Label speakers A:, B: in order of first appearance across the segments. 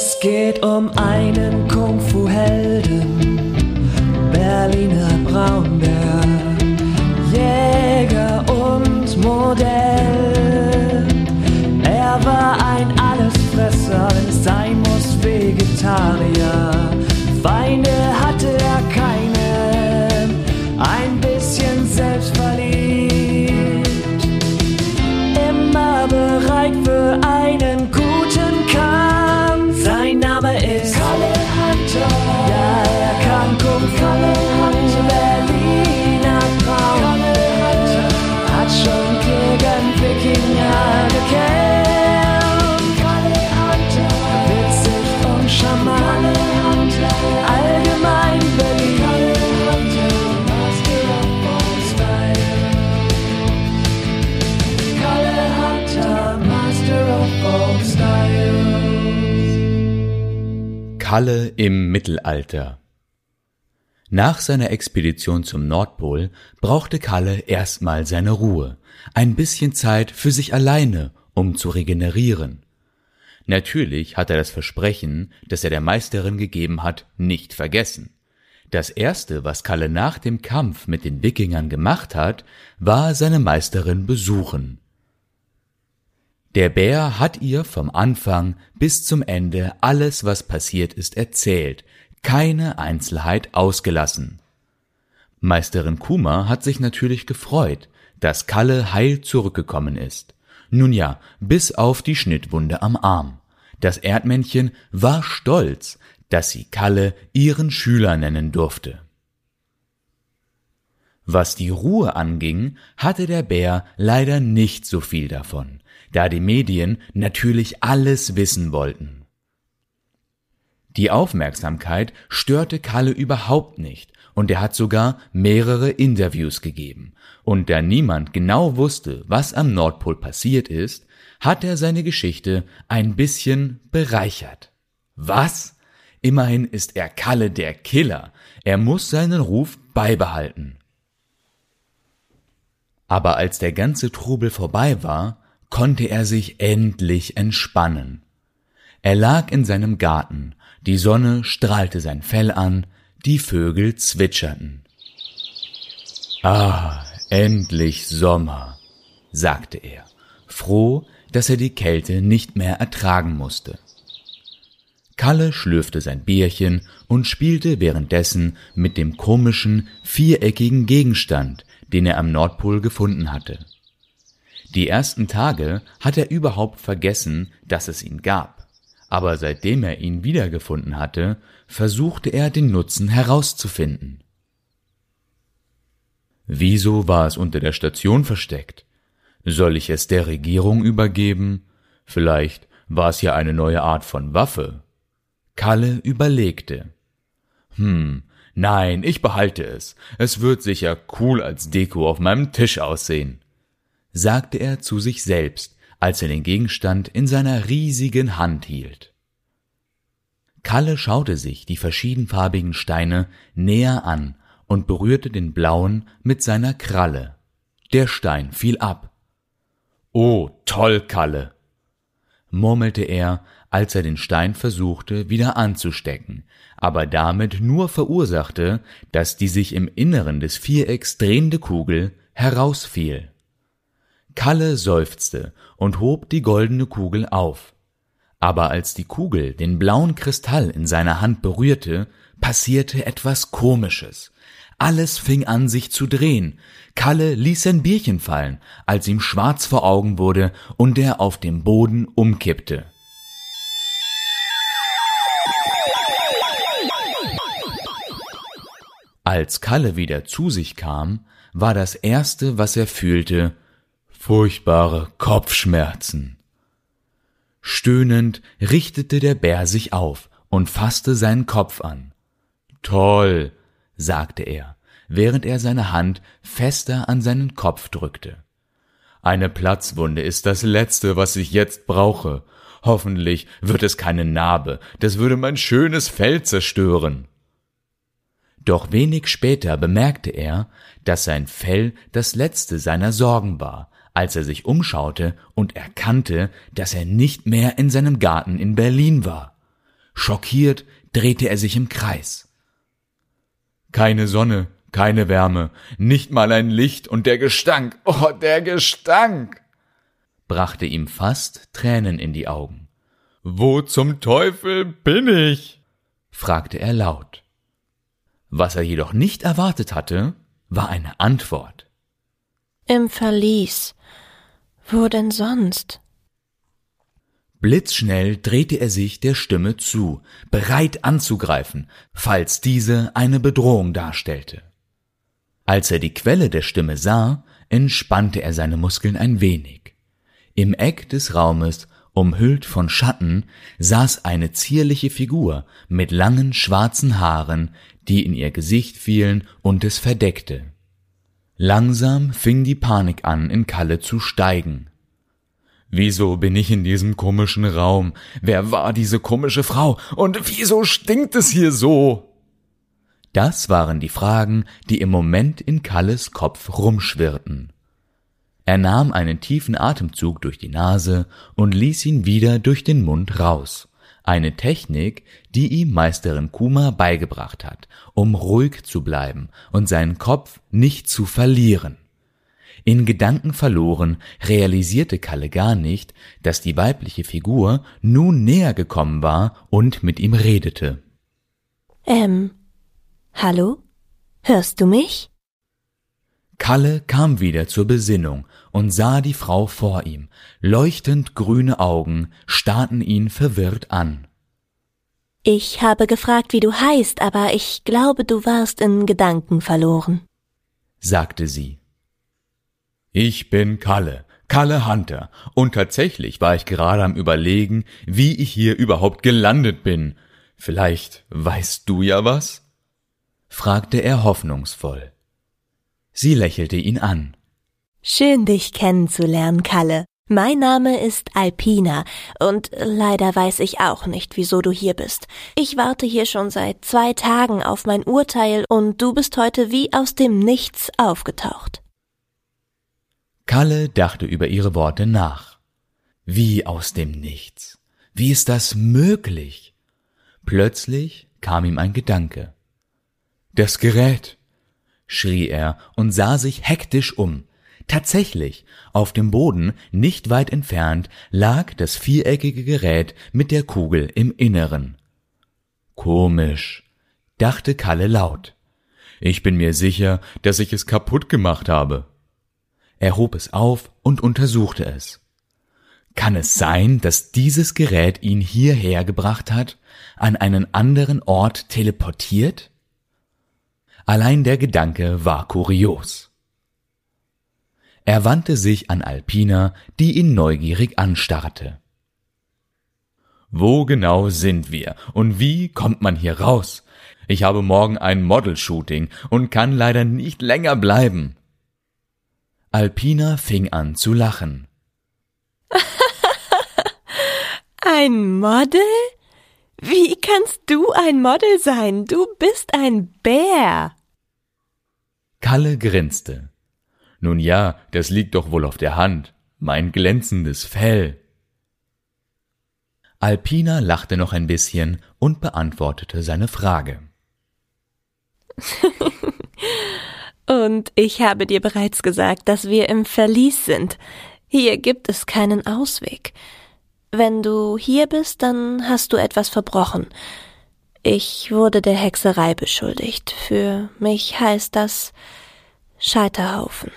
A: Es geht um einen Kung-Fu-Helden, Berliner Braunbär, Jäger und Modell. Er war ein Allesfresser, sein muss, Vegetarier. Feinde
B: im Mittelalter Nach seiner Expedition zum Nordpol brauchte Kalle erstmal seine Ruhe, ein bisschen Zeit für sich alleine, um zu regenerieren. Natürlich hat er das Versprechen, das er der Meisterin gegeben hat, nicht vergessen. Das erste, was Kalle nach dem Kampf mit den Wikingern gemacht hat, war seine Meisterin besuchen. Der Bär hat ihr vom Anfang bis zum Ende alles, was passiert ist, erzählt, keine Einzelheit ausgelassen. Meisterin Kuma hat sich natürlich gefreut, dass Kalle heil zurückgekommen ist. Nun ja, bis auf die Schnittwunde am Arm. Das Erdmännchen war stolz, dass sie Kalle ihren Schüler nennen durfte. Was die Ruhe anging, hatte der Bär leider nicht so viel davon, da die Medien natürlich alles wissen wollten. Die Aufmerksamkeit störte Kalle überhaupt nicht, und er hat sogar mehrere Interviews gegeben. Und da niemand genau wusste, was am Nordpol passiert ist, hat er seine Geschichte ein bisschen bereichert. Was? Immerhin ist er Kalle der Killer. Er muss seinen Ruf beibehalten. Aber als der ganze Trubel vorbei war, konnte er sich endlich entspannen. Er lag in seinem Garten, die Sonne strahlte sein Fell an, die Vögel zwitscherten. Ah, endlich Sommer, sagte er, froh, dass er die Kälte nicht mehr ertragen musste. Kalle schlürfte sein Bierchen und spielte währenddessen mit dem komischen, viereckigen Gegenstand, den er am Nordpol gefunden hatte. Die ersten Tage hat er überhaupt vergessen, dass es ihn gab, aber seitdem er ihn wiedergefunden hatte, versuchte er den Nutzen herauszufinden. Wieso war es unter der Station versteckt? Soll ich es der Regierung übergeben? Vielleicht war es ja eine neue Art von Waffe. Kalle überlegte. Hm, nein, ich behalte es. Es wird sicher cool als Deko auf meinem Tisch aussehen, sagte er zu sich selbst, als er den Gegenstand in seiner riesigen Hand hielt. Kalle schaute sich die verschiedenfarbigen Steine näher an und berührte den blauen mit seiner Kralle. Der Stein fiel ab. Oh, toll, Kalle, murmelte er, als er den Stein versuchte wieder anzustecken, aber damit nur verursachte, dass die sich im Inneren des Vierecks drehende Kugel herausfiel. Kalle seufzte und hob die goldene Kugel auf. Aber als die Kugel den blauen Kristall in seiner Hand berührte, passierte etwas Komisches. Alles fing an sich zu drehen. Kalle ließ sein Bierchen fallen, als ihm schwarz vor Augen wurde und er auf dem Boden umkippte. Als Kalle wieder zu sich kam, war das erste, was er fühlte, furchtbare Kopfschmerzen. Stöhnend richtete der Bär sich auf und fasste seinen Kopf an. Toll, sagte er, während er seine Hand fester an seinen Kopf drückte. Eine Platzwunde ist das Letzte, was ich jetzt brauche. Hoffentlich wird es keine Narbe, das würde mein schönes Fell zerstören. Doch wenig später bemerkte er, dass sein Fell das letzte seiner Sorgen war, als er sich umschaute und erkannte, dass er nicht mehr in seinem Garten in Berlin war. Schockiert drehte er sich im Kreis. Keine Sonne, keine Wärme, nicht mal ein Licht und der Gestank, oh, der Gestank, brachte ihm fast Tränen in die Augen. Wo zum Teufel bin ich? fragte er laut. Was er jedoch nicht erwartet hatte, war eine Antwort.
C: Im Verlies. Wo denn sonst?
B: Blitzschnell drehte er sich der Stimme zu, bereit anzugreifen, falls diese eine Bedrohung darstellte. Als er die Quelle der Stimme sah, entspannte er seine Muskeln ein wenig. Im Eck des Raumes, umhüllt von Schatten, saß eine zierliche Figur mit langen schwarzen Haaren, die in ihr Gesicht fielen und es verdeckte. Langsam fing die Panik an, in Kalle zu steigen. Wieso bin ich in diesem komischen Raum? Wer war diese komische Frau? Und wieso stinkt es hier so? Das waren die Fragen, die im Moment in Kalles Kopf rumschwirrten. Er nahm einen tiefen Atemzug durch die Nase und ließ ihn wieder durch den Mund raus. Eine Technik, die ihm Meisterin Kuma beigebracht hat, um ruhig zu bleiben und seinen Kopf nicht zu verlieren. In Gedanken verloren realisierte Kalle gar nicht, dass die weibliche Figur nun näher gekommen war und mit ihm redete.
C: Ähm, hallo? Hörst du mich?
B: Kalle kam wieder zur Besinnung und sah die Frau vor ihm. Leuchtend grüne Augen starrten ihn verwirrt an.
C: Ich habe gefragt, wie du heißt, aber ich glaube, du warst in Gedanken verloren,
B: sagte sie. Ich bin Kalle, Kalle Hunter, und tatsächlich war ich gerade am Überlegen, wie ich hier überhaupt gelandet bin. Vielleicht weißt du ja was? fragte er hoffnungsvoll. Sie lächelte ihn an.
C: Schön, dich kennenzulernen, Kalle. Mein Name ist Alpina, und leider weiß ich auch nicht, wieso du hier bist. Ich warte hier schon seit zwei Tagen auf mein Urteil, und du bist heute wie aus dem Nichts aufgetaucht.
B: Kalle dachte über ihre Worte nach. Wie aus dem Nichts. Wie ist das möglich? Plötzlich kam ihm ein Gedanke. Das Gerät, schrie er und sah sich hektisch um. Tatsächlich, auf dem Boden, nicht weit entfernt, lag das viereckige Gerät mit der Kugel im Inneren. Komisch, dachte Kalle laut. Ich bin mir sicher, dass ich es kaputt gemacht habe. Er hob es auf und untersuchte es. Kann es sein, dass dieses Gerät ihn hierher gebracht hat, an einen anderen Ort teleportiert? Allein der Gedanke war kurios. Er wandte sich an Alpina, die ihn neugierig anstarrte. Wo genau sind wir und wie kommt man hier raus? Ich habe morgen ein Model-Shooting und kann leider nicht länger bleiben. Alpina fing an zu lachen.
C: ein Model? Wie kannst du ein Model sein? Du bist ein Bär.
B: Kalle grinste. Nun ja, das liegt doch wohl auf der Hand. Mein glänzendes Fell. Alpina lachte noch ein bisschen und beantwortete seine Frage.
C: Und ich habe dir bereits gesagt, dass wir im Verlies sind. Hier gibt es keinen Ausweg. Wenn du hier bist, dann hast du etwas verbrochen. Ich wurde der Hexerei beschuldigt. Für mich heißt das Scheiterhaufen,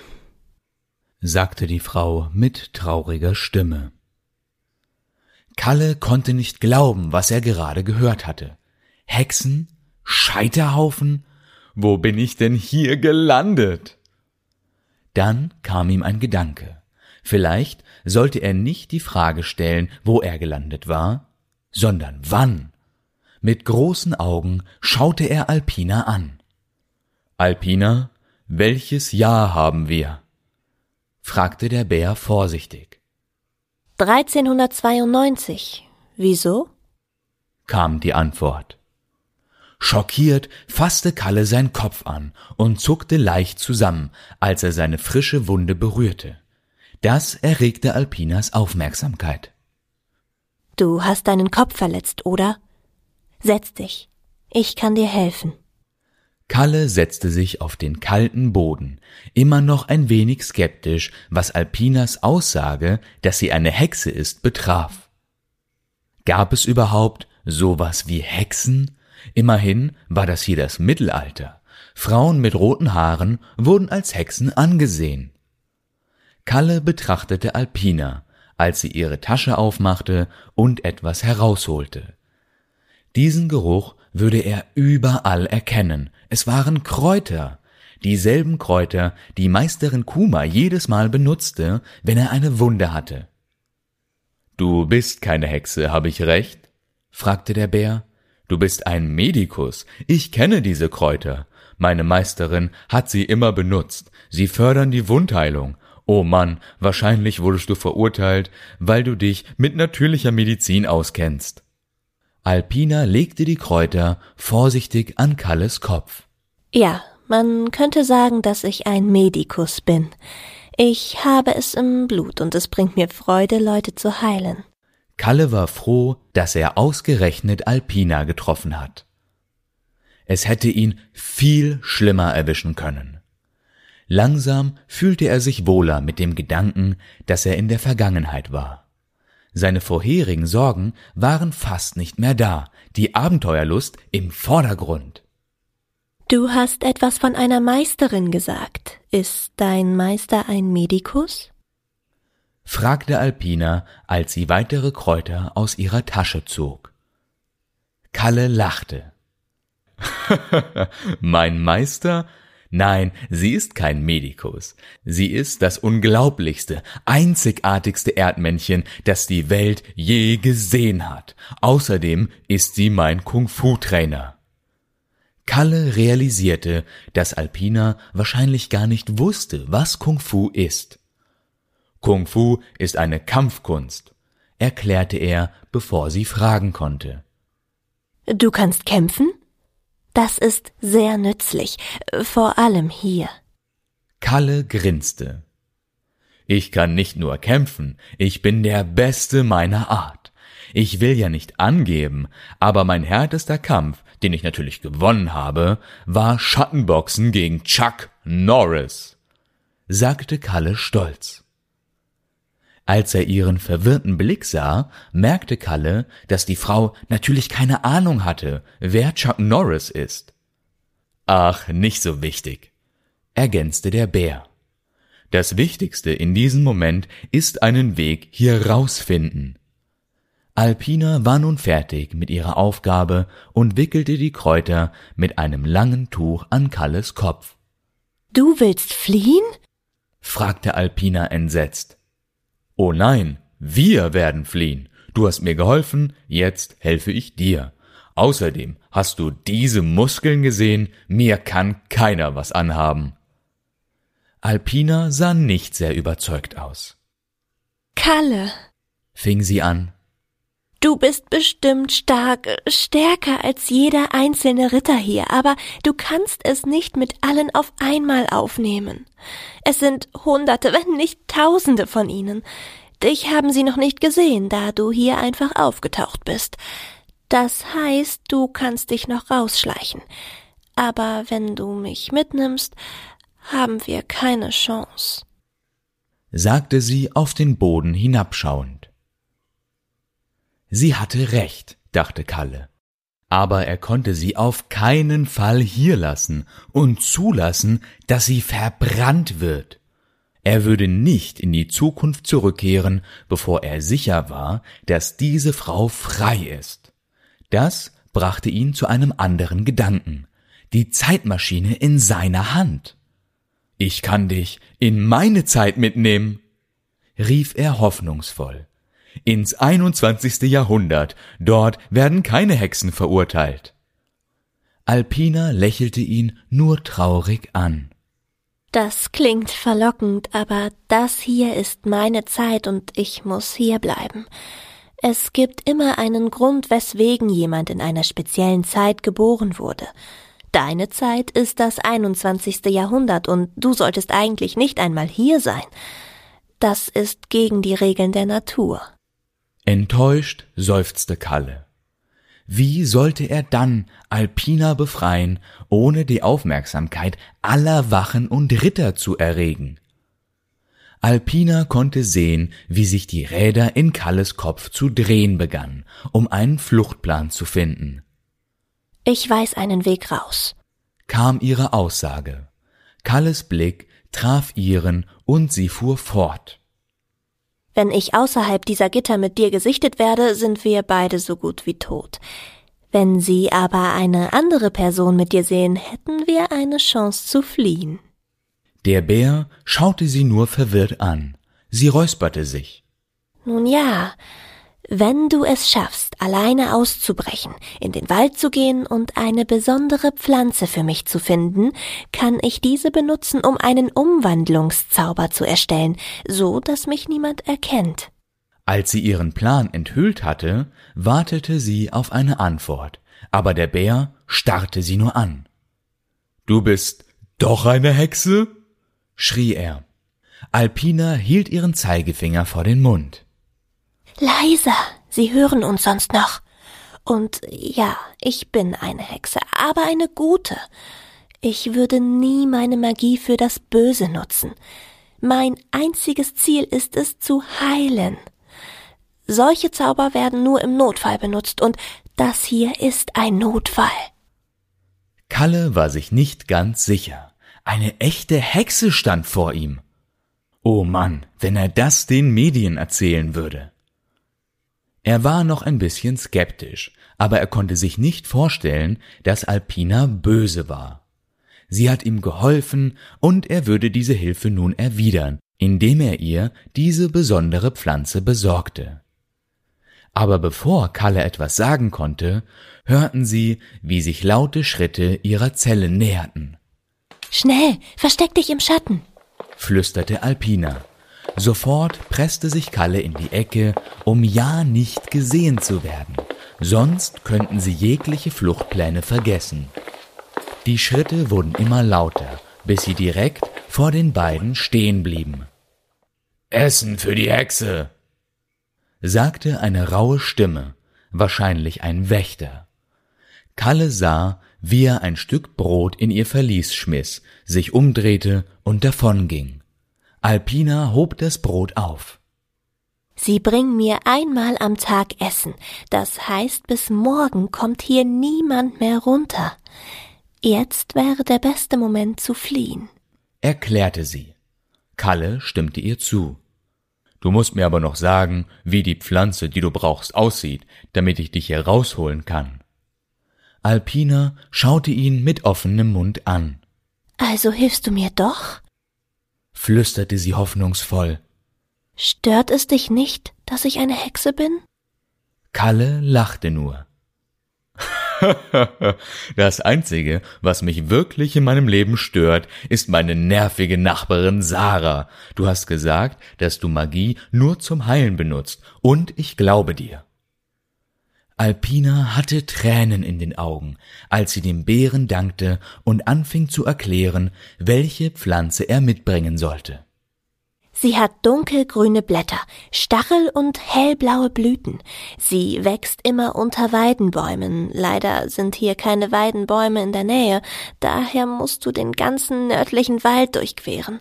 B: sagte die Frau mit trauriger Stimme. Kalle konnte nicht glauben, was er gerade gehört hatte. Hexen? Scheiterhaufen? Wo bin ich denn hier gelandet? Dann kam ihm ein Gedanke. Vielleicht sollte er nicht die Frage stellen, wo er gelandet war, sondern wann. Mit großen Augen schaute er Alpina an. Alpina, welches Jahr haben wir? Fragte der Bär vorsichtig.
C: 1392. Wieso?
B: kam die Antwort. Schockiert fasste Kalle sein Kopf an und zuckte leicht zusammen, als er seine frische Wunde berührte. Das erregte Alpinas Aufmerksamkeit.
C: Du hast deinen Kopf verletzt, oder? Setz dich. Ich kann dir helfen.
B: Kalle setzte sich auf den kalten Boden, immer noch ein wenig skeptisch, was Alpinas Aussage, dass sie eine Hexe ist, betraf. Gab es überhaupt sowas wie Hexen? Immerhin war das hier das Mittelalter. Frauen mit roten Haaren wurden als Hexen angesehen. Kalle betrachtete Alpina, als sie ihre Tasche aufmachte und etwas herausholte. Diesen Geruch würde er überall erkennen. Es waren Kräuter, dieselben Kräuter, die Meisterin Kuma jedes Mal benutzte, wenn er eine Wunde hatte. Du bist keine Hexe, habe ich recht? fragte der Bär. Du bist ein Medikus. Ich kenne diese Kräuter. Meine Meisterin hat sie immer benutzt. Sie fördern die Wundheilung. Oh Mann, wahrscheinlich wurdest du verurteilt, weil du dich mit natürlicher Medizin auskennst. Alpina legte die Kräuter vorsichtig an Kalles Kopf.
C: Ja, man könnte sagen, dass ich ein Medikus bin. Ich habe es im Blut und es bringt mir Freude, Leute zu heilen.
B: Kalle war froh, dass er ausgerechnet Alpina getroffen hat. Es hätte ihn viel schlimmer erwischen können. Langsam fühlte er sich wohler mit dem Gedanken, dass er in der Vergangenheit war. Seine vorherigen Sorgen waren fast nicht mehr da, die Abenteuerlust im Vordergrund.
C: Du hast etwas von einer Meisterin gesagt. Ist dein Meister ein Medikus?
B: fragte Alpina, als sie weitere Kräuter aus ihrer Tasche zog. Kalle lachte. mein Meister Nein, sie ist kein Medikus. Sie ist das unglaublichste, einzigartigste Erdmännchen, das die Welt je gesehen hat. Außerdem ist sie mein Kung-Fu-Trainer. Kalle realisierte, dass Alpina wahrscheinlich gar nicht wusste, was Kung-Fu ist. Kung-Fu ist eine Kampfkunst, erklärte er, bevor sie fragen konnte.
C: Du kannst kämpfen? Das ist sehr nützlich, vor allem hier.
B: Kalle grinste. Ich kann nicht nur kämpfen, ich bin der Beste meiner Art. Ich will ja nicht angeben, aber mein härtester Kampf, den ich natürlich gewonnen habe, war Schattenboxen gegen Chuck Norris, sagte Kalle stolz. Als er ihren verwirrten Blick sah, merkte Kalle, dass die Frau natürlich keine Ahnung hatte, wer Chuck Norris ist. Ach, nicht so wichtig, ergänzte der Bär. Das Wichtigste in diesem Moment ist einen Weg hier rausfinden. Alpina war nun fertig mit ihrer Aufgabe und wickelte die Kräuter mit einem langen Tuch an Kalles Kopf.
C: Du willst fliehen?
B: fragte Alpina entsetzt. Oh nein, wir werden fliehen. Du hast mir geholfen, jetzt helfe ich dir. Außerdem hast du diese Muskeln gesehen, mir kann keiner was anhaben. Alpina sah nicht sehr überzeugt aus.
C: Kalle,
B: fing sie an.
C: Du bist bestimmt stark, stärker als jeder einzelne Ritter hier, aber du kannst es nicht mit allen auf einmal aufnehmen. Es sind Hunderte, wenn nicht Tausende von ihnen. Dich haben sie noch nicht gesehen, da du hier einfach aufgetaucht bist. Das heißt, du kannst dich noch rausschleichen. Aber wenn du mich mitnimmst, haben wir keine Chance,
B: sagte sie auf den Boden hinabschauend. Sie hatte recht, dachte Kalle. Aber er konnte sie auf keinen Fall hier lassen und zulassen, dass sie verbrannt wird. Er würde nicht in die Zukunft zurückkehren, bevor er sicher war, dass diese Frau frei ist. Das brachte ihn zu einem anderen Gedanken. Die Zeitmaschine in seiner Hand. Ich kann dich in meine Zeit mitnehmen, rief er hoffnungsvoll ins 21. Jahrhundert, dort werden keine Hexen verurteilt. Alpina lächelte ihn nur traurig an.
C: Das klingt verlockend, aber das hier ist meine Zeit und ich muss hier bleiben. Es gibt immer einen Grund, weswegen jemand in einer speziellen Zeit geboren wurde. Deine Zeit ist das 21. Jahrhundert und du solltest eigentlich nicht einmal hier sein. Das ist gegen die Regeln der Natur.
B: Enttäuscht seufzte Kalle. Wie sollte er dann Alpina befreien, ohne die Aufmerksamkeit aller Wachen und Ritter zu erregen? Alpina konnte sehen, wie sich die Räder in Kalles Kopf zu drehen begannen, um einen Fluchtplan zu finden.
C: Ich weiß einen Weg raus,
B: kam ihre Aussage. Kalles Blick traf ihren und sie fuhr fort.
C: Wenn ich außerhalb dieser Gitter mit dir gesichtet werde, sind wir beide so gut wie tot. Wenn Sie aber eine andere Person mit dir sehen, hätten wir eine Chance zu fliehen.
B: Der Bär schaute sie nur verwirrt an. Sie räusperte sich.
C: Nun ja, wenn du es schaffst, alleine auszubrechen, in den Wald zu gehen und eine besondere Pflanze für mich zu finden, kann ich diese benutzen, um einen Umwandlungszauber zu erstellen, so dass mich niemand erkennt.
B: Als sie ihren Plan enthüllt hatte, wartete sie auf eine Antwort, aber der Bär starrte sie nur an. Du bist doch eine Hexe? schrie er. Alpina hielt ihren Zeigefinger vor den Mund.
C: Leiser, Sie hören uns sonst noch. Und ja, ich bin eine Hexe, aber eine gute. Ich würde nie meine Magie für das Böse nutzen. Mein einziges Ziel ist es zu heilen. Solche Zauber werden nur im Notfall benutzt, und das hier ist ein Notfall.
B: Kalle war sich nicht ganz sicher. Eine echte Hexe stand vor ihm. Oh Mann, wenn er das den Medien erzählen würde. Er war noch ein bisschen skeptisch, aber er konnte sich nicht vorstellen, dass Alpina böse war. Sie hat ihm geholfen und er würde diese Hilfe nun erwidern, indem er ihr diese besondere Pflanze besorgte. Aber bevor Kalle etwas sagen konnte, hörten sie, wie sich laute Schritte ihrer Zelle näherten.
C: Schnell, versteck dich im Schatten,
B: flüsterte Alpina. Sofort presste sich Kalle in die Ecke, um ja nicht gesehen zu werden, sonst könnten sie jegliche Fluchtpläne vergessen. Die Schritte wurden immer lauter, bis sie direkt vor den beiden stehen blieben. Essen für die Hexe, sagte eine raue Stimme, wahrscheinlich ein Wächter. Kalle sah, wie er ein Stück Brot in ihr Verlies schmiss, sich umdrehte und davonging. Alpina hob das Brot auf.
C: Sie bringen mir einmal am Tag Essen. Das heißt, bis morgen kommt hier niemand mehr runter. Jetzt wäre der beste Moment zu fliehen,
B: erklärte sie. Kalle stimmte ihr zu. Du musst mir aber noch sagen, wie die Pflanze, die du brauchst, aussieht, damit ich dich hier rausholen kann. Alpina schaute ihn mit offenem Mund an.
C: Also hilfst du mir doch?
B: Flüsterte sie hoffnungsvoll.
C: Stört es dich nicht, dass ich eine Hexe bin?
B: Kalle lachte nur. das Einzige, was mich wirklich in meinem Leben stört, ist meine nervige Nachbarin Sarah. Du hast gesagt, dass du Magie nur zum Heilen benutzt, und ich glaube dir. Alpina hatte Tränen in den Augen, als sie dem Bären dankte und anfing zu erklären, welche Pflanze er mitbringen sollte.
C: Sie hat dunkelgrüne Blätter, Stachel und hellblaue Blüten. Sie wächst immer unter Weidenbäumen. Leider sind hier keine Weidenbäume in der Nähe, daher musst du den ganzen nördlichen Wald durchqueren.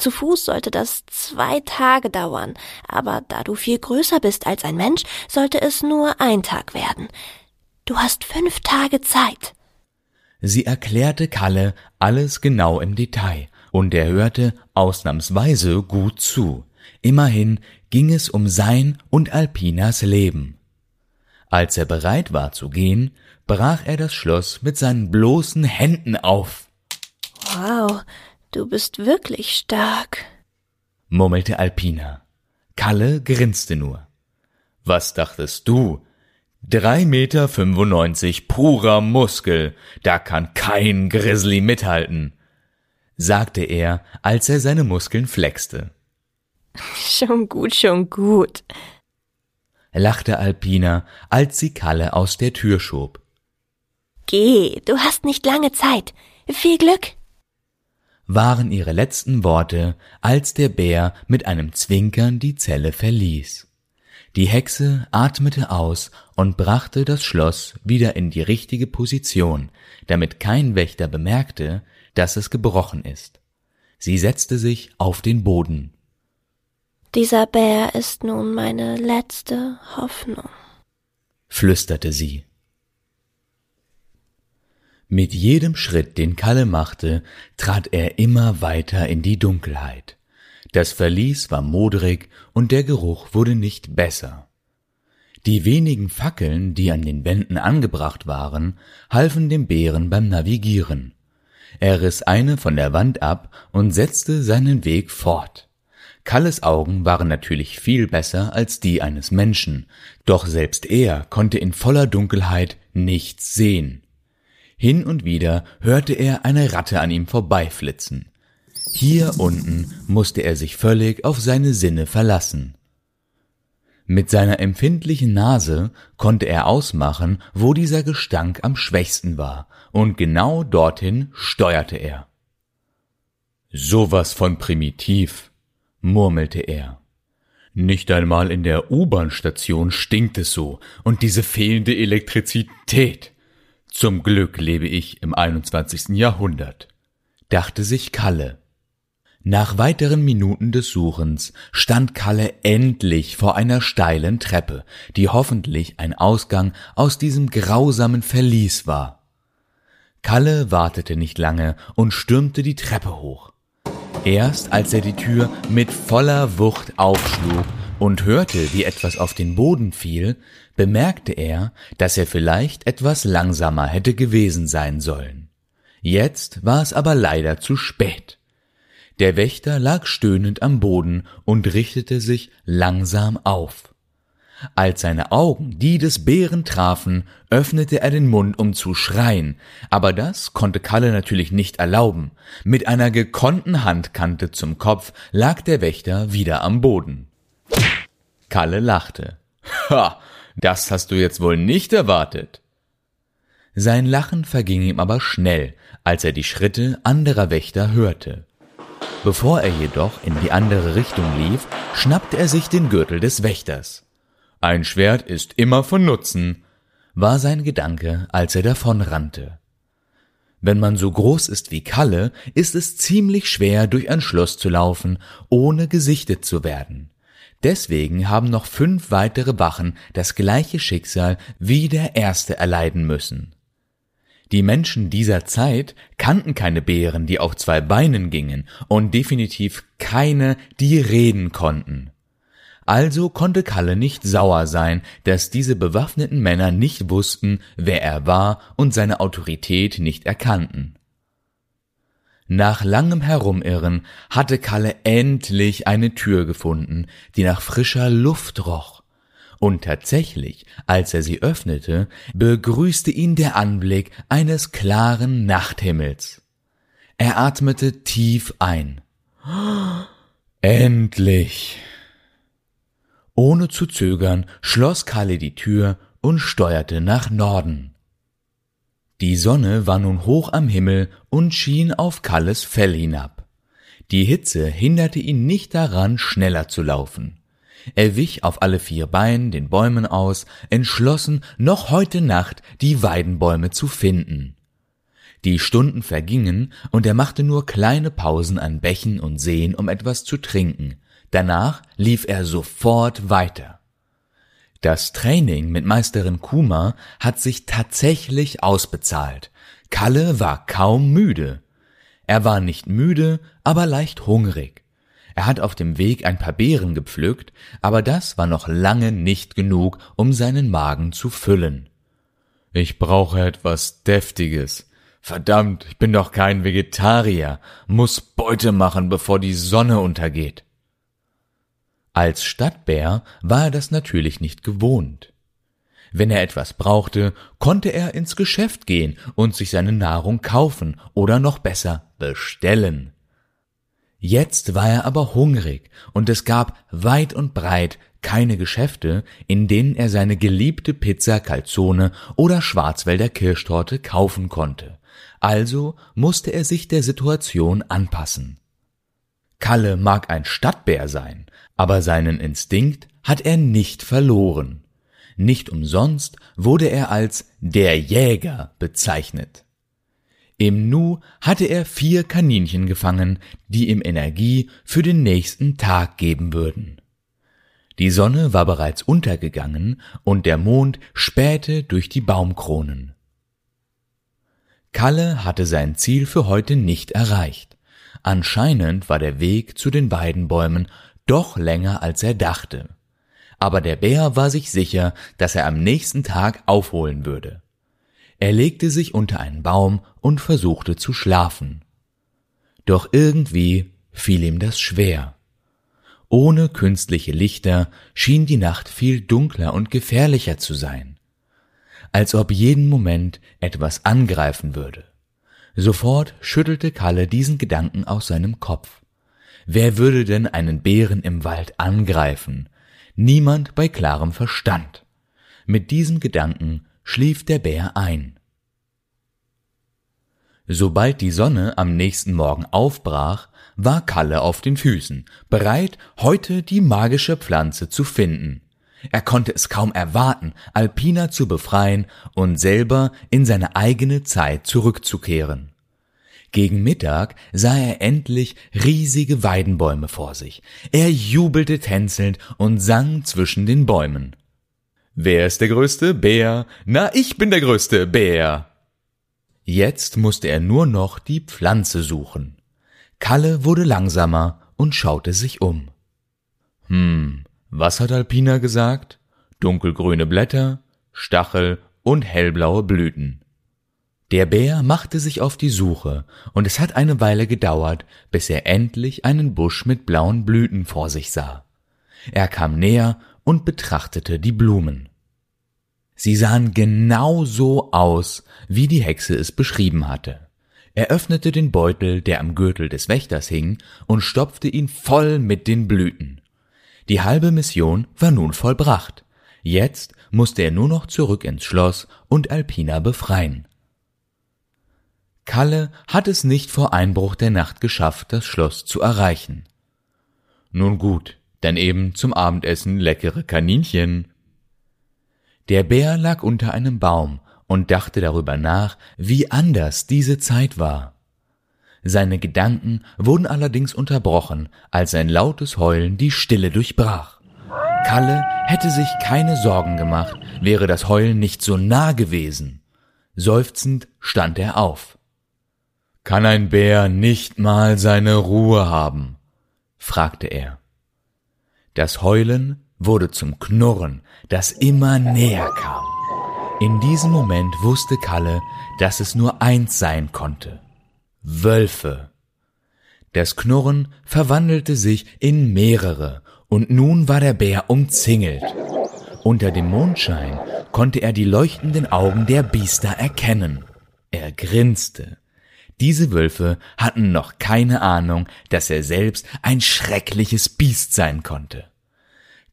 C: Zu Fuß sollte das zwei Tage dauern, aber da du viel größer bist als ein Mensch, sollte es nur ein Tag werden. Du hast fünf Tage Zeit.
B: Sie erklärte Kalle alles genau im Detail, und er hörte ausnahmsweise gut zu. Immerhin ging es um sein und Alpinas Leben. Als er bereit war zu gehen, brach er das Schloss mit seinen bloßen Händen auf.
C: Wow, Du bist wirklich stark,
B: murmelte Alpina. Kalle grinste nur. Was dachtest du? Drei Meter fünfundneunzig purer Muskel, da kann kein Grizzly mithalten, sagte er, als er seine Muskeln flexte.
C: Schon gut, schon gut,
B: lachte Alpina, als sie Kalle aus der Tür schob.
C: Geh, du hast nicht lange Zeit. Viel Glück
B: waren ihre letzten Worte, als der Bär mit einem Zwinkern die Zelle verließ. Die Hexe atmete aus und brachte das Schloss wieder in die richtige Position, damit kein Wächter bemerkte, dass es gebrochen ist. Sie setzte sich auf den Boden.
C: Dieser Bär ist nun meine letzte Hoffnung,
B: flüsterte sie. Mit jedem Schritt, den Kalle machte, trat er immer weiter in die Dunkelheit. Das Verlies war modrig und der Geruch wurde nicht besser. Die wenigen Fackeln, die an den Wänden angebracht waren, halfen dem Bären beim Navigieren. Er riss eine von der Wand ab und setzte seinen Weg fort. Kalles Augen waren natürlich viel besser als die eines Menschen, doch selbst er konnte in voller Dunkelheit nichts sehen. Hin und wieder hörte er eine Ratte an ihm vorbeiflitzen. Hier unten musste er sich völlig auf seine Sinne verlassen. Mit seiner empfindlichen Nase konnte er ausmachen, wo dieser Gestank am schwächsten war, und genau dorthin steuerte er. Sowas von primitiv, murmelte er. Nicht einmal in der U-Bahn-Station stinkt es so, und diese fehlende Elektrizität. Zum Glück lebe ich im 21. Jahrhundert, dachte sich Kalle. Nach weiteren Minuten des Suchens stand Kalle endlich vor einer steilen Treppe, die hoffentlich ein Ausgang aus diesem grausamen Verlies war. Kalle wartete nicht lange und stürmte die Treppe hoch. Erst als er die Tür mit voller Wucht aufschlug und hörte, wie etwas auf den Boden fiel, bemerkte er, dass er vielleicht etwas langsamer hätte gewesen sein sollen. Jetzt war es aber leider zu spät. Der Wächter lag stöhnend am Boden und richtete sich langsam auf. Als seine Augen die des Bären trafen, öffnete er den Mund, um zu schreien, aber das konnte Kalle natürlich nicht erlauben. Mit einer gekonnten Handkante zum Kopf lag der Wächter wieder am Boden. Kalle lachte. Ha, das hast du jetzt wohl nicht erwartet. Sein Lachen verging ihm aber schnell, als er die Schritte anderer Wächter hörte. Bevor er jedoch in die andere Richtung lief, schnappte er sich den Gürtel des Wächters. Ein Schwert ist immer von Nutzen, war sein Gedanke, als er davonrannte. Wenn man so groß ist wie Kalle, ist es ziemlich schwer, durch ein Schloss zu laufen, ohne gesichtet zu werden. Deswegen haben noch fünf weitere Wachen das gleiche Schicksal wie der erste erleiden müssen. Die Menschen dieser Zeit kannten keine Bären, die auf zwei Beinen gingen, und definitiv keine, die reden konnten. Also konnte Kalle nicht sauer sein, dass diese bewaffneten Männer nicht wussten, wer er war und seine Autorität nicht erkannten. Nach langem Herumirren hatte Kalle endlich eine Tür gefunden, die nach frischer Luft roch. Und tatsächlich, als er sie öffnete, begrüßte ihn der Anblick eines klaren Nachthimmels. Er atmete tief ein. Endlich! Ohne zu zögern schloss Kalle die Tür und steuerte nach Norden. Die Sonne war nun hoch am Himmel und schien auf Kalles Fell hinab. Die Hitze hinderte ihn nicht daran, schneller zu laufen. Er wich auf alle vier Beinen den Bäumen aus, entschlossen, noch heute Nacht die Weidenbäume zu finden. Die Stunden vergingen, und er machte nur kleine Pausen an Bächen und Seen, um etwas zu trinken, Danach lief er sofort weiter. Das Training mit Meisterin Kuma hat sich tatsächlich ausbezahlt. Kalle war kaum müde. Er war nicht müde, aber leicht hungrig. Er hat auf dem Weg ein paar Beeren gepflückt, aber das war noch lange nicht genug, um seinen Magen zu füllen. Ich brauche etwas Deftiges. Verdammt, ich bin doch kein Vegetarier, muss Beute machen, bevor die Sonne untergeht. Als Stadtbär war er das natürlich nicht gewohnt. Wenn er etwas brauchte, konnte er ins Geschäft gehen und sich seine Nahrung kaufen oder noch besser bestellen. Jetzt war er aber hungrig und es gab weit und breit keine Geschäfte, in denen er seine geliebte Pizza Calzone oder Schwarzwälder Kirschtorte kaufen konnte. Also musste er sich der Situation anpassen. Kalle mag ein Stadtbär sein, aber seinen Instinkt hat er nicht verloren. Nicht umsonst wurde er als der Jäger bezeichnet. Im Nu hatte er vier Kaninchen gefangen, die ihm Energie für den nächsten Tag geben würden. Die Sonne war bereits untergegangen und der Mond spähte durch die Baumkronen. Kalle hatte sein Ziel für heute nicht erreicht. Anscheinend war der Weg zu den Weidenbäumen doch länger als er dachte. Aber der Bär war sich sicher, dass er am nächsten Tag aufholen würde. Er legte sich unter einen Baum und versuchte zu schlafen. Doch irgendwie fiel ihm das schwer. Ohne künstliche Lichter schien die Nacht viel dunkler und gefährlicher zu sein. Als ob jeden Moment etwas angreifen würde. Sofort schüttelte Kalle diesen Gedanken aus seinem Kopf. Wer würde denn einen Bären im Wald angreifen? Niemand bei klarem Verstand. Mit diesem Gedanken schlief der Bär ein. Sobald die Sonne am nächsten Morgen aufbrach, war Kalle auf den Füßen, bereit, heute die magische Pflanze zu finden. Er konnte es kaum erwarten, Alpina zu befreien und selber in seine eigene Zeit zurückzukehren. Gegen Mittag sah er endlich riesige Weidenbäume vor sich. Er jubelte tänzelnd und sang zwischen den Bäumen. Wer ist der größte Bär? Na, ich bin der größte Bär. Jetzt musste er nur noch die Pflanze suchen. Kalle wurde langsamer und schaute sich um. Hm, was hat Alpina gesagt? Dunkelgrüne Blätter, Stachel und hellblaue Blüten. Der Bär machte sich auf die Suche, und es hat eine Weile gedauert, bis er endlich einen Busch mit blauen Blüten vor sich sah. Er kam näher und betrachtete die Blumen. Sie sahen genau so aus, wie die Hexe es beschrieben hatte. Er öffnete den Beutel, der am Gürtel des Wächters hing, und stopfte ihn voll mit den Blüten. Die halbe Mission war nun vollbracht. Jetzt musste er nur noch zurück ins Schloss und Alpina befreien. Kalle hat es nicht vor Einbruch der Nacht geschafft, das Schloss zu erreichen. Nun gut, dann eben zum Abendessen leckere Kaninchen, der Bär lag unter einem Baum und dachte darüber nach, wie anders diese Zeit war. Seine Gedanken wurden allerdings unterbrochen, als ein lautes Heulen die Stille durchbrach. Kalle hätte sich keine Sorgen gemacht, wäre das Heulen nicht so nah gewesen. Seufzend stand er auf. Kann ein Bär nicht mal seine Ruhe haben? fragte er. Das Heulen wurde zum Knurren, das immer näher kam. In diesem Moment wusste Kalle, dass es nur eins sein konnte. Wölfe. Das Knurren verwandelte sich in mehrere, und nun war der Bär umzingelt. Unter dem Mondschein konnte er die leuchtenden Augen der Biester erkennen. Er grinste. Diese Wölfe hatten noch keine Ahnung, dass er selbst ein schreckliches Biest sein konnte.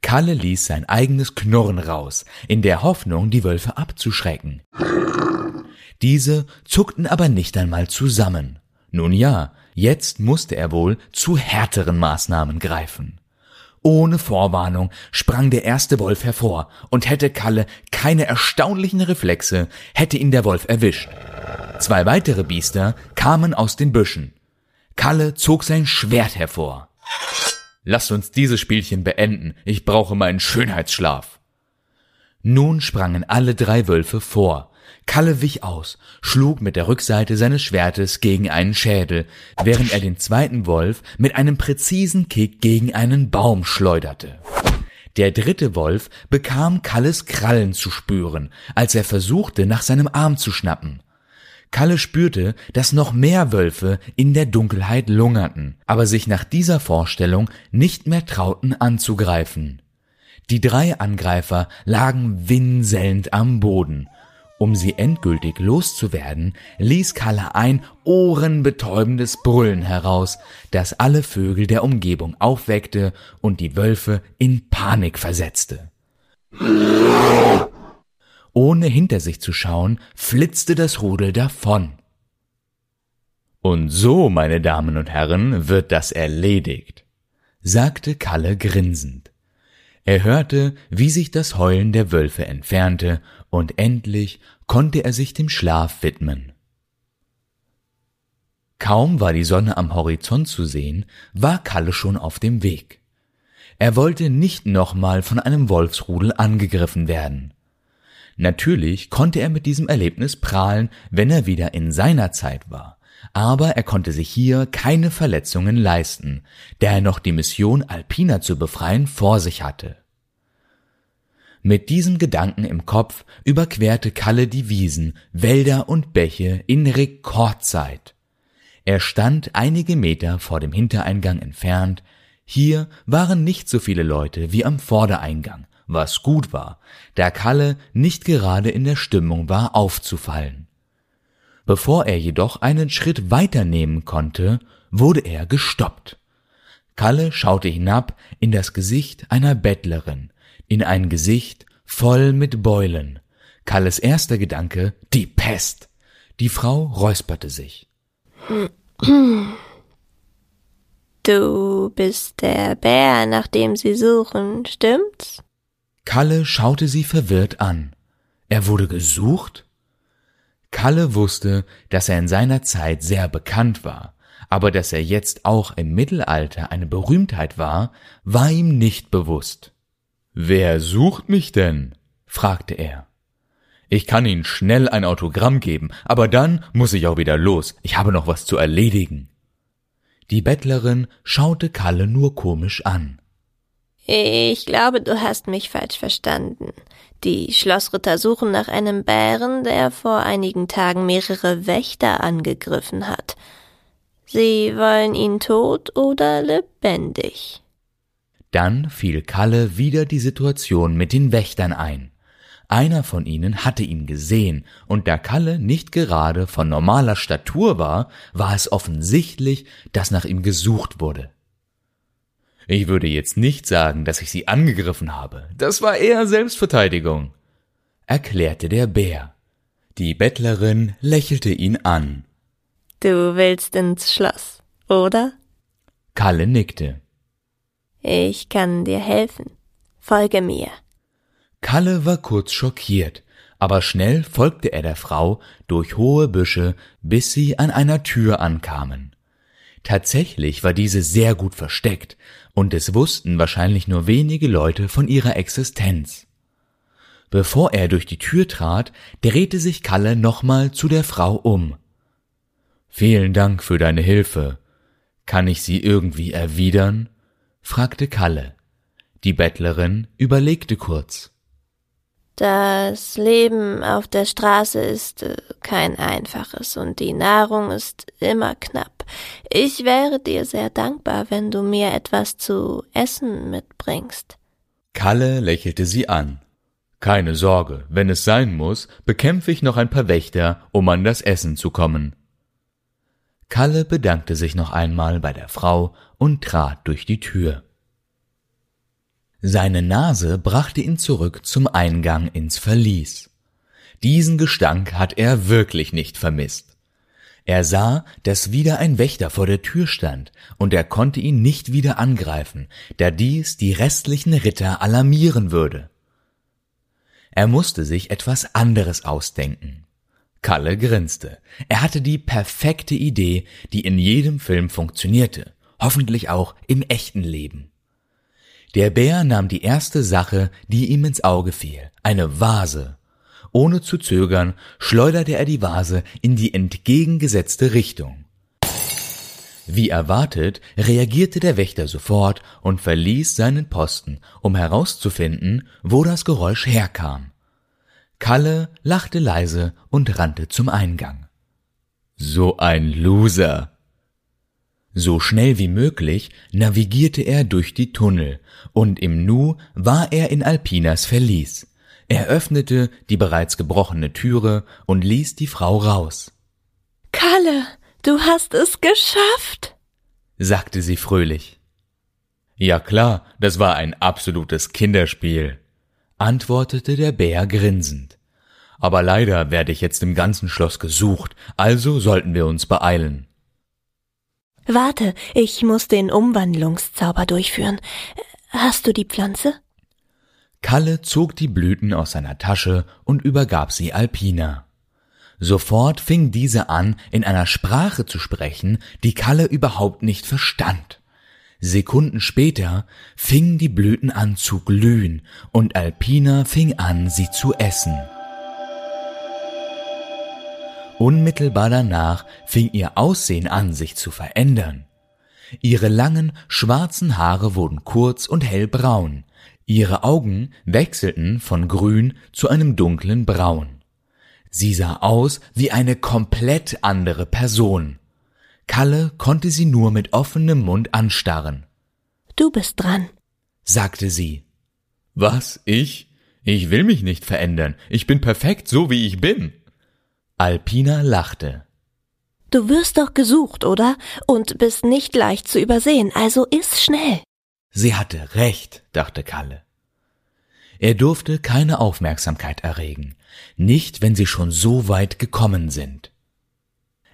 B: Kalle ließ sein eigenes Knurren raus, in der Hoffnung, die Wölfe abzuschrecken. Diese zuckten aber nicht einmal zusammen. Nun ja, jetzt musste er wohl zu härteren Maßnahmen greifen. Ohne Vorwarnung sprang der erste Wolf hervor, und hätte Kalle keine erstaunlichen Reflexe, hätte ihn der Wolf erwischt. Zwei weitere Biester kamen aus den Büschen. Kalle zog sein Schwert hervor. Lasst uns dieses Spielchen beenden, ich brauche meinen Schönheitsschlaf. Nun sprangen alle drei Wölfe vor. Kalle wich aus, schlug mit der Rückseite seines Schwertes gegen einen Schädel, während er den zweiten Wolf mit einem präzisen Kick gegen einen Baum schleuderte. Der dritte Wolf bekam Kalles Krallen zu spüren, als er versuchte, nach seinem Arm zu schnappen. Kalle spürte, dass noch mehr Wölfe in der Dunkelheit lungerten, aber sich nach dieser Vorstellung nicht mehr trauten anzugreifen. Die drei Angreifer lagen winselnd am Boden. Um sie endgültig loszuwerden, ließ Kalle ein ohrenbetäubendes Brüllen heraus, das alle Vögel der Umgebung aufweckte und die Wölfe in Panik versetzte. Ohne hinter sich zu schauen, flitzte das Rudel davon. Und so, meine Damen und Herren, wird das erledigt, sagte Kalle grinsend. Er hörte, wie sich das Heulen der Wölfe entfernte, und endlich konnte er sich dem Schlaf widmen. Kaum war die Sonne am Horizont zu sehen, war Kalle schon auf dem Weg. Er wollte nicht nochmal von einem Wolfsrudel angegriffen werden. Natürlich konnte er mit diesem Erlebnis prahlen, wenn er wieder in seiner Zeit war, aber er konnte sich hier keine Verletzungen leisten, da er noch die Mission Alpina zu befreien vor sich hatte. Mit diesem Gedanken im Kopf überquerte Kalle die Wiesen, Wälder und Bäche in Rekordzeit. Er stand einige Meter vor dem Hintereingang entfernt, hier waren nicht so viele Leute wie am Vordereingang, was gut war, da Kalle nicht gerade in der Stimmung war, aufzufallen. Bevor er jedoch einen Schritt weiter nehmen konnte, wurde er gestoppt. Kalle schaute hinab in das Gesicht einer Bettlerin, in ein Gesicht voll mit Beulen. Kalles erster Gedanke, die Pest. Die Frau räusperte sich.
C: Du bist der Bär, nach dem Sie suchen, stimmt's?
B: Kalle schaute sie verwirrt an. Er wurde gesucht? Kalle wusste, dass er in seiner Zeit sehr bekannt war, aber dass er jetzt auch im Mittelalter eine Berühmtheit war, war ihm nicht bewusst. Wer sucht mich denn? fragte er. Ich kann Ihnen schnell ein Autogramm geben, aber dann muss ich auch wieder los. Ich habe noch was zu erledigen. Die Bettlerin schaute Kalle nur komisch an.
C: Ich glaube, du hast mich falsch verstanden. Die Schlossritter suchen nach einem Bären, der vor einigen Tagen mehrere Wächter angegriffen hat. Sie wollen ihn tot oder lebendig.
B: Dann fiel Kalle wieder die Situation mit den Wächtern ein. Einer von ihnen hatte ihn gesehen, und da Kalle nicht gerade von normaler Statur war, war es offensichtlich, dass nach ihm gesucht wurde. Ich würde jetzt nicht sagen, dass ich sie angegriffen habe. Das war eher Selbstverteidigung, erklärte der Bär. Die Bettlerin lächelte ihn an.
C: Du willst ins Schloss, oder?
B: Kalle nickte.
C: Ich kann dir helfen. Folge mir.
B: Kalle war kurz schockiert, aber schnell folgte er der Frau durch hohe Büsche, bis sie an einer Tür ankamen. Tatsächlich war diese sehr gut versteckt, und es wussten wahrscheinlich nur wenige Leute von ihrer Existenz. Bevor er durch die Tür trat, drehte sich Kalle nochmal zu der Frau um. Vielen Dank für deine Hilfe. Kann ich sie irgendwie erwidern? Fragte Kalle. Die Bettlerin überlegte kurz.
C: Das Leben auf der Straße ist äh, kein einfaches und die Nahrung ist immer knapp. Ich wäre dir sehr dankbar, wenn du mir etwas zu essen mitbringst.
B: Kalle lächelte sie an. Keine Sorge, wenn es sein muss, bekämpfe ich noch ein paar Wächter, um an das Essen zu kommen. Kalle bedankte sich noch einmal bei der Frau und trat durch die Tür. Seine Nase brachte ihn zurück zum Eingang ins Verlies. Diesen Gestank hat er wirklich nicht vermisst. Er sah, dass wieder ein Wächter vor der Tür stand, und er konnte ihn nicht wieder angreifen, da dies die restlichen Ritter alarmieren würde. Er musste sich etwas anderes ausdenken. Kalle grinste. Er hatte die perfekte Idee, die in jedem Film funktionierte, hoffentlich auch im echten Leben. Der Bär nahm die erste Sache, die ihm ins Auge fiel, eine Vase. Ohne zu zögern schleuderte er die Vase in die entgegengesetzte Richtung. Wie erwartet, reagierte der Wächter sofort und verließ seinen Posten, um herauszufinden, wo das Geräusch herkam. Kalle lachte leise und rannte zum Eingang. So ein Loser, so schnell wie möglich navigierte er durch die Tunnel, und im Nu war er in Alpinas Verlies. Er öffnete die bereits gebrochene Türe und ließ die Frau raus.
C: Kalle, du hast es geschafft,
B: sagte sie fröhlich. Ja klar, das war ein absolutes Kinderspiel, antwortete der Bär grinsend. Aber leider werde ich jetzt im ganzen Schloss gesucht, also sollten wir uns beeilen.
C: Warte, ich muss den Umwandlungszauber durchführen. Hast du die Pflanze?
B: Kalle zog die Blüten aus seiner Tasche und übergab sie Alpina. Sofort fing diese an, in einer Sprache zu sprechen, die Kalle überhaupt nicht verstand. Sekunden später fingen die Blüten an zu glühen und Alpina fing an, sie zu essen. Unmittelbar danach fing ihr Aussehen an, sich zu verändern. Ihre langen, schwarzen Haare wurden kurz und hellbraun, ihre Augen wechselten von grün zu einem dunklen Braun. Sie sah aus wie eine komplett andere Person. Kalle konnte sie nur mit offenem Mund anstarren.
C: Du bist dran,
B: sagte sie. Was, ich? Ich will mich nicht verändern. Ich bin perfekt so, wie ich bin. Alpina lachte.
C: Du wirst doch gesucht, oder? Und bist nicht leicht zu übersehen, also iss schnell.
B: Sie hatte recht, dachte Kalle. Er durfte keine Aufmerksamkeit erregen, nicht wenn sie schon so weit gekommen sind.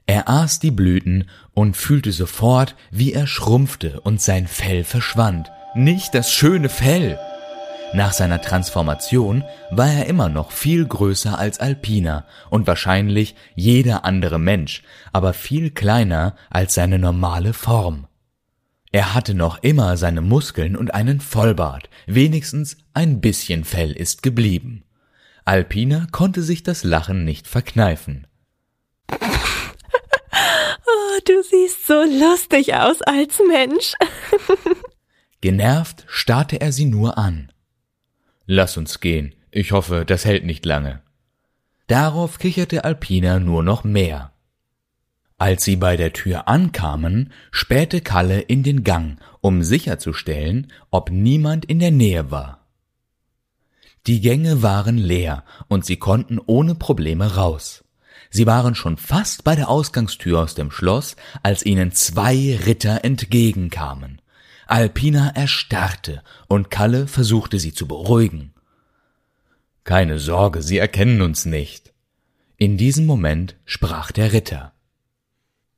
B: Er aß die Blüten und fühlte sofort, wie er schrumpfte und sein Fell verschwand. Nicht das schöne Fell. Nach seiner Transformation war er immer noch viel größer als Alpina und wahrscheinlich jeder andere Mensch, aber viel kleiner als seine normale Form. Er hatte noch immer seine Muskeln und einen Vollbart, wenigstens ein bisschen Fell ist geblieben. Alpina konnte sich das Lachen nicht verkneifen.
C: Oh, du siehst so lustig aus als Mensch.
B: Genervt starrte er sie nur an. Lass uns gehen. Ich hoffe, das hält nicht lange. Darauf kicherte Alpina nur noch mehr. Als sie bei der Tür ankamen, spähte Kalle in den Gang, um sicherzustellen, ob niemand in der Nähe war. Die Gänge waren leer und sie konnten ohne Probleme raus. Sie waren schon fast bei der Ausgangstür aus dem Schloss, als ihnen zwei Ritter entgegenkamen. Alpina erstarrte und Kalle versuchte sie zu beruhigen. Keine Sorge, sie erkennen uns nicht. In diesem Moment sprach der Ritter.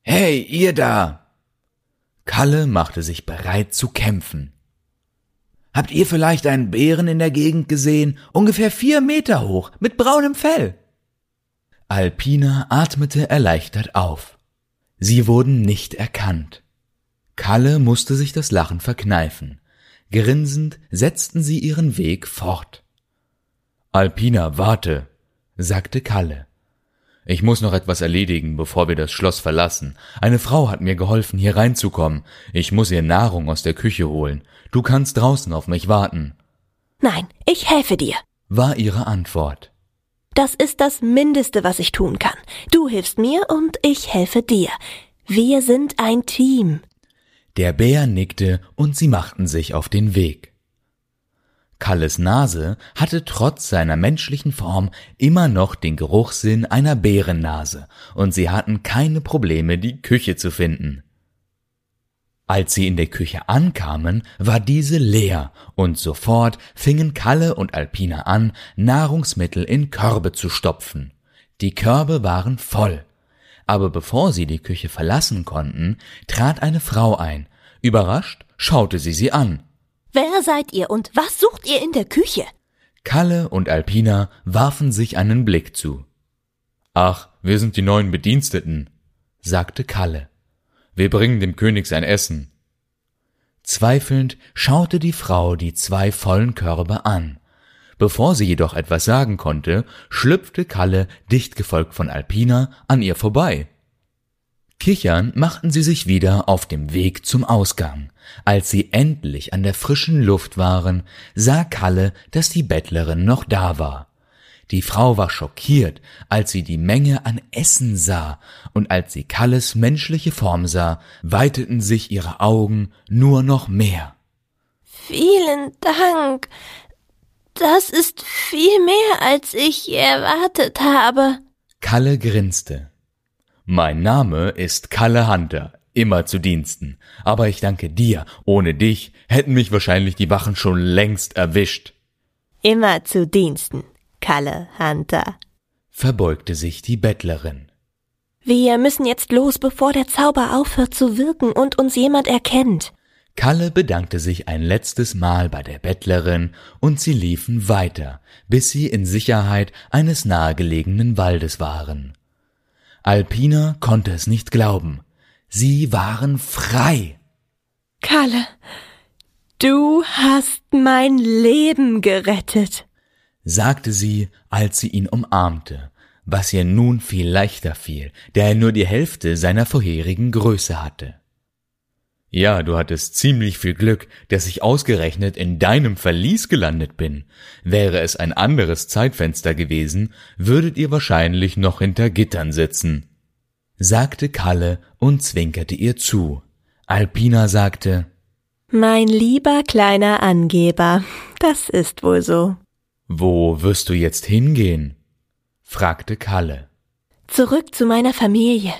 B: Hey, ihr da! Kalle machte sich bereit zu kämpfen. Habt ihr vielleicht einen Bären in der Gegend gesehen, ungefähr vier Meter hoch, mit braunem Fell? Alpina atmete erleichtert auf. Sie wurden nicht erkannt. Kalle musste sich das Lachen verkneifen. Grinsend setzten sie ihren Weg fort. Alpina, warte, sagte Kalle. Ich muss noch etwas erledigen, bevor wir das Schloss verlassen. Eine Frau hat mir geholfen, hier reinzukommen. Ich muss ihr Nahrung aus der Küche holen. Du kannst draußen auf mich warten.
C: Nein, ich helfe dir,
B: war ihre Antwort.
C: Das ist das Mindeste, was ich tun kann. Du hilfst mir und ich helfe dir. Wir sind ein Team.
B: Der Bär nickte und sie machten sich auf den Weg. Kalles Nase hatte trotz seiner menschlichen Form immer noch den Geruchssinn einer Bärennase, und sie hatten keine Probleme, die Küche zu finden. Als sie in der Küche ankamen, war diese leer, und sofort fingen Kalle und Alpina an, Nahrungsmittel in Körbe zu stopfen. Die Körbe waren voll, aber bevor sie die Küche verlassen konnten, trat eine Frau ein. Überrascht schaute sie sie an.
C: Wer seid ihr und was sucht ihr in der Küche?
B: Kalle und Alpina warfen sich einen Blick zu. Ach, wir sind die neuen Bediensteten, sagte Kalle. Wir bringen dem König sein Essen. Zweifelnd schaute die Frau die zwei vollen Körbe an. Bevor sie jedoch etwas sagen konnte, schlüpfte Kalle, dicht gefolgt von Alpina, an ihr vorbei. Kichern machten sie sich wieder auf dem Weg zum Ausgang. Als sie endlich an der frischen Luft waren, sah Kalle, dass die Bettlerin noch da war. Die Frau war schockiert, als sie die Menge an Essen sah, und als sie Kalles menschliche Form sah, weiteten sich ihre Augen nur noch mehr.
C: Vielen Dank. Das ist viel mehr, als ich erwartet habe.
B: Kalle grinste. Mein Name ist Kalle Hunter, immer zu Diensten. Aber ich danke dir. Ohne dich hätten mich wahrscheinlich die Wachen schon längst erwischt.
C: Immer zu Diensten, Kalle Hunter,
B: verbeugte sich die Bettlerin.
C: Wir müssen jetzt los, bevor der Zauber aufhört zu wirken und uns jemand erkennt.
B: Kalle bedankte sich ein letztes Mal bei der Bettlerin und sie liefen weiter, bis sie in Sicherheit eines nahegelegenen Waldes waren. Alpina konnte es nicht glauben. Sie waren frei.
C: Kalle, du hast mein Leben gerettet,
B: sagte sie, als sie ihn umarmte, was ihr nun viel leichter fiel, da er nur die Hälfte seiner vorherigen Größe hatte. Ja, du hattest ziemlich viel Glück, dass ich ausgerechnet in deinem Verlies gelandet bin. Wäre es ein anderes Zeitfenster gewesen, würdet ihr wahrscheinlich noch hinter Gittern sitzen, sagte Kalle und zwinkerte ihr zu. Alpina sagte
C: Mein lieber kleiner Angeber, das ist wohl so.
B: Wo wirst du jetzt hingehen? fragte Kalle.
C: Zurück zu meiner Familie.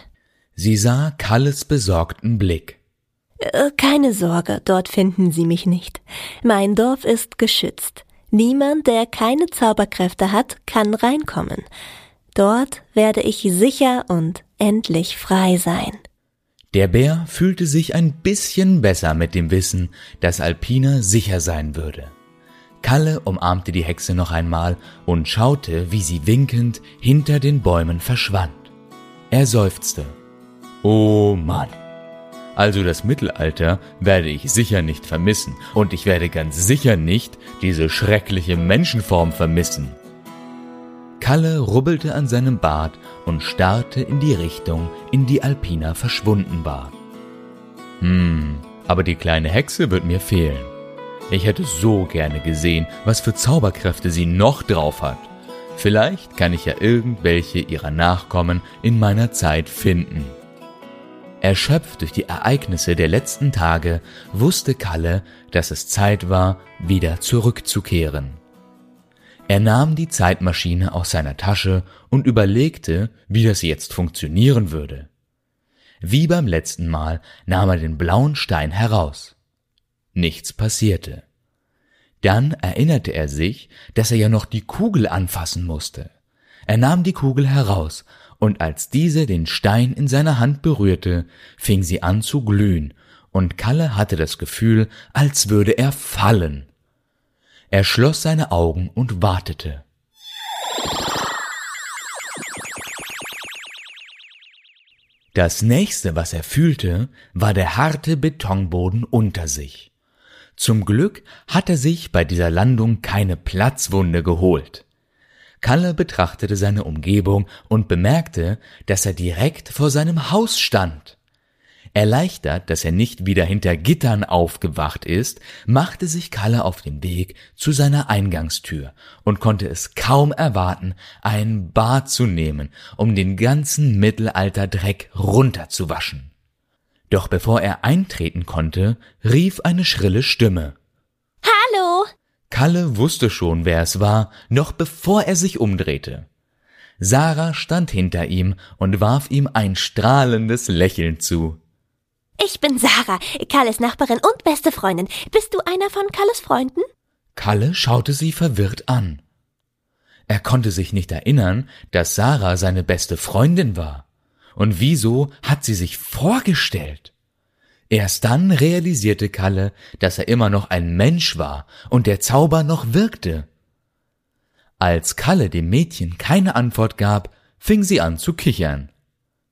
B: Sie sah Kalles besorgten Blick.
C: Äh, keine Sorge, dort finden Sie mich nicht. Mein Dorf ist geschützt. Niemand, der keine Zauberkräfte hat, kann reinkommen. Dort werde ich sicher und endlich frei sein.
B: Der Bär fühlte sich ein bisschen besser mit dem Wissen, dass Alpina sicher sein würde. Kalle umarmte die Hexe noch einmal und schaute, wie sie winkend hinter den Bäumen verschwand. Er seufzte. Oh Mann. Also das Mittelalter werde ich sicher nicht vermissen und ich werde ganz sicher nicht diese schreckliche Menschenform vermissen. Kalle rubbelte an seinem Bart und starrte in die Richtung, in die Alpina verschwunden war. Hm, aber die kleine Hexe wird mir fehlen. Ich hätte so gerne gesehen, was für Zauberkräfte sie noch drauf hat. Vielleicht kann ich ja irgendwelche ihrer Nachkommen in meiner Zeit finden. Erschöpft durch die Ereignisse der letzten Tage wusste Kalle, dass es Zeit war, wieder zurückzukehren. Er nahm die Zeitmaschine aus seiner Tasche und überlegte, wie das jetzt funktionieren würde. Wie beim letzten Mal nahm er den blauen Stein heraus. Nichts passierte. Dann erinnerte er sich, dass er ja noch die Kugel anfassen musste. Er nahm die Kugel heraus und als diese den Stein in seiner Hand berührte, fing sie an zu glühen, und Kalle hatte das Gefühl, als würde er fallen. Er schloss seine Augen und wartete. Das nächste, was er fühlte, war der harte Betonboden unter sich. Zum Glück hat er sich bei dieser Landung keine Platzwunde geholt. Kalle betrachtete seine Umgebung und bemerkte, dass er direkt vor seinem Haus stand. Erleichtert, dass er nicht wieder hinter Gittern aufgewacht ist, machte sich Kalle auf den Weg zu seiner Eingangstür und konnte es kaum erwarten, ein Bad zu nehmen, um den ganzen Mittelalterdreck runterzuwaschen. Doch bevor er eintreten konnte, rief eine schrille Stimme. Kalle wusste schon, wer es war, noch bevor er sich umdrehte. Sarah stand hinter ihm und warf ihm ein strahlendes Lächeln zu.
C: Ich bin Sarah, Kalles Nachbarin und beste Freundin. Bist du einer von Kalles Freunden?
B: Kalle schaute sie verwirrt an. Er konnte sich nicht erinnern, dass Sarah seine beste Freundin war. Und wieso hat sie sich vorgestellt? Erst dann realisierte Kalle, dass er immer noch ein Mensch war und der Zauber noch wirkte. Als Kalle dem Mädchen keine Antwort gab, fing sie an zu kichern.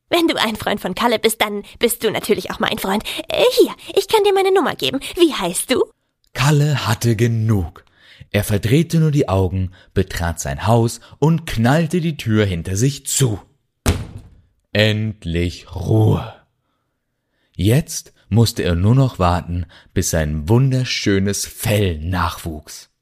C: Wenn du ein Freund von Kalle bist, dann bist du natürlich auch mein Freund. Äh, hier, ich kann dir meine Nummer geben. Wie heißt du?
B: Kalle hatte genug. Er verdrehte nur die Augen, betrat sein Haus und knallte die Tür hinter sich zu. Endlich Ruhe. Jetzt musste er nur noch warten, bis sein wunderschönes Fell nachwuchs.